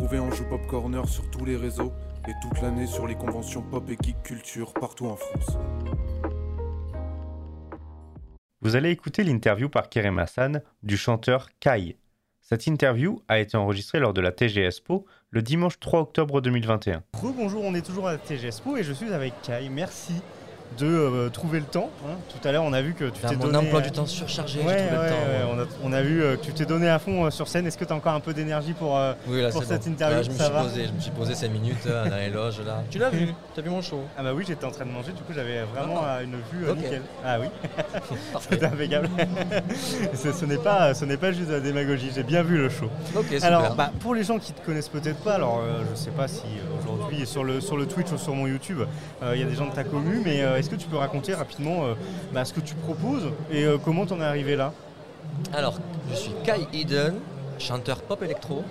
Retrouvez Anjou Pop Corner sur tous les réseaux et toute l'année sur les conventions pop et geek culture partout en France. Vous allez écouter l'interview par Kerem Hassan du chanteur Kai. Cette interview a été enregistrée lors de la TGSPO le dimanche 3 octobre 2021. Bonjour, on est toujours à la TGSPO et je suis avec Kai. Merci de euh, trouver le temps. hein. Tout à l'heure, on a vu que tu t'es mon donné. emploi du temps surchargé, Ouais, j'ai trouvé ouais, le temps. ouais, on, a, on a vu euh, que tu t'es donné à fond euh, sur scène. Est-ce que tu as encore un peu d'énergie pour. euh, Oui, là, pour c'est cette bon. interview, Là, je me ça suis va posé, je me suis posé 5 minutes euh, dans les loges là. Tu l'as vu T'as vu mon show Ah bah oui, j'étais en train de manger, du coup j'avais vraiment Ah. euh, une vue euh, Ok. nickel. Ah oui, Parfait. c'était impeccable. ce ce n'est pas, ce n'est pas juste de la démagogie, j'ai bien vu le show. Ok, super. Alors, bah, pour les gens qui te connaissent peut-être pas, alors euh, je sais pas si euh, aujourd'hui sur le, sur le Twitch ou sur mon YouTube, euh, il y a des gens de ta commu, mais euh, est-ce que tu peux raconter rapidement euh, bah, ce que tu proposes et euh, comment t'en es arrivé là? Alors, je suis Kai Eden, chanteur pop électro.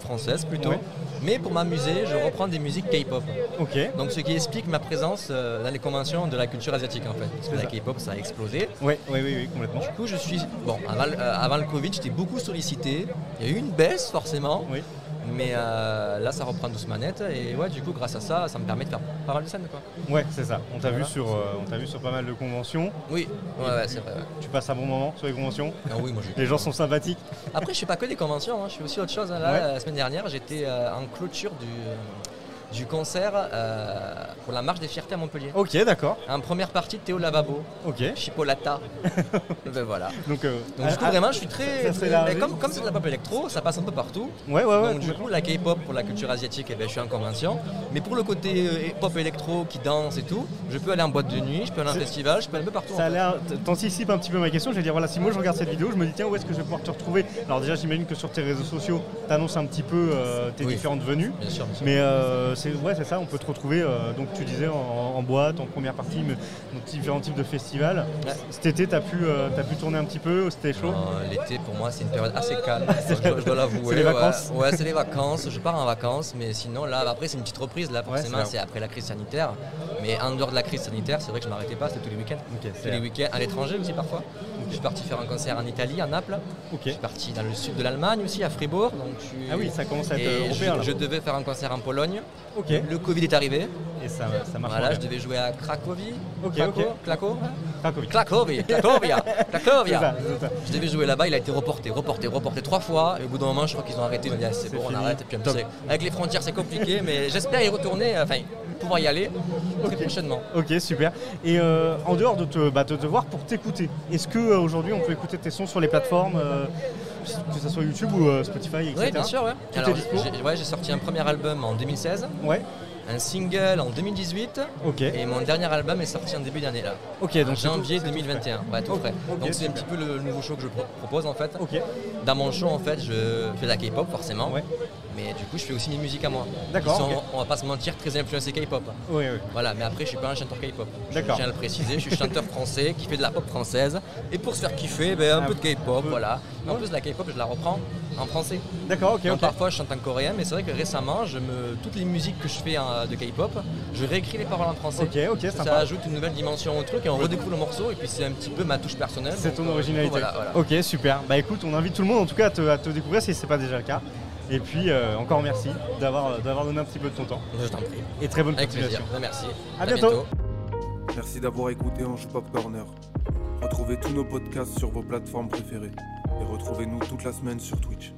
Française plutôt. Ouais. Mais pour m'amuser, je reprends des musiques K-pop. Ok. Donc ce qui explique ma présence euh, dans les conventions de la culture asiatique en fait. Parce que la. K-pop ça a explosé. Ouais, oui, oui, oui, complètement. Du coup, je suis. Bon, avant, euh, avant le Covid, j'étais beaucoup sollicité. Il y a eu une baisse, forcément. Oui. Mais euh, là, ça reprend doucement net. Et ouais, du coup, grâce à ça, ça me permet de faire pas mal de scènes. Quoi. Ouais, c'est ça. On t'a Voilà. vu sur, euh, on t'a vu sur pas mal de conventions. Oui, ouais, ouais, c'est vrai. ouais. Tu passes un bon moment sur les conventions? Ah oui, moi, Les gens sont sympathiques. Après, je fais pas que des conventions. hein. Je fais aussi autre chose. hein. Là, Ouais. la semaine dernière, j'étais euh, en clôture du, du concert euh, pour la marche des fiertés à Montpellier. Ok, d'accord. En première partie de Théo Lavabo, Ok. Chipolata. ben voilà. Donc, euh, Donc, du coup, ah, vraiment, je suis très. mais comme comme c'est de la pop électro, ça passe un peu partout. Ouais, ouais, ouais. Donc du coup la K-pop pour la culture asiatique, eh ben, je suis en convention. Mais pour le côté euh, pop électro qui danse et tout, je peux aller en boîte de nuit, je peux aller en festival, je peux aller un peu partout. Ça a l'air. T'anticipes un petit peu ma question. Je vais dire, voilà, si moi je regarde cette vidéo, je me dis, tiens, où est-ce que je vais pouvoir te retrouver? Alors, déjà, j'imagine que sur tes réseaux sociaux, tu annonces un petit peu euh, tes Oui. différentes venues. Bien sûr, bien sûr. Mais c'est ouais, c'est ça, on peut te retrouver, euh, donc tu disais, en, en boîte, en première partie, mais dans différents types de festivals. Ouais. Cet été, tu as, pu, euh, t'as pu tourner un petit peu, c'était chaud? Euh, L'été pour moi c'est une période assez calme, je, dois- je dois l'avouer. C'est les ouais. vacances Ouais, c'est les vacances, je pars en vacances, mais sinon là après c'est une petite reprise, là forcément c'est après la crise sanitaire. Mais en dehors de la crise sanitaire, c'est vrai que je m'arrêtais pas, c'était tous les week-ends. Tous les week-ends, à l'étranger aussi parfois. Je suis parti faire un concert en Italie, à Naples. Ok. Je suis parti dans le sud de l'Allemagne aussi, à Fribourg. Donc je suis- Ah oui, ça commence à être européen je, là. je devais faire un concert en Pologne. Le Covid est arrivé. Et ça, ça marche Voilà, bien. je devais jouer à Cracovie. Ok, Craco- ok. Claco Cracovie. Cracovie, Cracovia, Cracovia. c'est ça. Je devais jouer là-bas, il a été reporté, reporté, reporté trois fois. Et au bout d'un moment, je crois qu'ils ont arrêté. Ils ont dit, ah, c'est bon, on arrête. Et puis, avec les frontières, c'est compliqué, mais j'espère y retourner, euh, enfin, pouvoir y aller très prochainement. Ok, super. Et euh, en dehors de te, bah, de te voir pour t'écouter, est-ce qu'aujourd'hui on peut écouter tes sons sur les plateformes, euh, que ce soit YouTube ou euh, Spotify, etc. Oui, bien sûr, ouais. Tout Alors, j'ai ouais, sorti un premier album en 2016, Ouais, un single en 2018, ok. et mon dernier album est sorti en début d'année là. Ok, donc janvier tout- c'est tout 2021, ouais, tout frais. Donc c'est un petit peu le nouveau show que je pro- propose en fait. Ok, Dans mon show en fait, je fais de la K-pop forcément, Ouais. Mais du coup je fais aussi mes musiques à moi. D'accord. On va pas se mentir, très influencés K-pop. oui, oui. Voilà, mais après je suis pas un chanteur K-pop. Je D'accord. tiens à le préciser, je suis chanteur français qui fait de la pop française. Et pour se faire kiffer, ben, un Ah, peu de K-pop, peu. voilà. En Ouais. plus la K-pop je la reprends en français. D'accord, ok, Donc parfois je chante en coréen, mais c'est vrai que récemment, je me... toutes les musiques que je fais de K-pop, je réécris les paroles en français. Ok, ok, ça, sympa. ajoute une nouvelle dimension au truc et on redécouvre le morceau et puis c'est un petit peu ma touche personnelle. C'est ton euh, originalité. Voilà, voilà. Ok, super. Bah écoute, on invite tout le monde en tout cas à te, à te découvrir si c'est pas déjà le cas. Et puis euh, encore merci d'avoir d'avoir donné un petit peu de ton temps. Je t'en prie. Et très bonne Avec continuation. plaisir. Merci. À bientôt. Merci d'avoir écouté Ange Pop Corner. Retrouvez tous nos podcasts sur vos plateformes préférées et retrouvez-nous toute la semaine sur Twitch.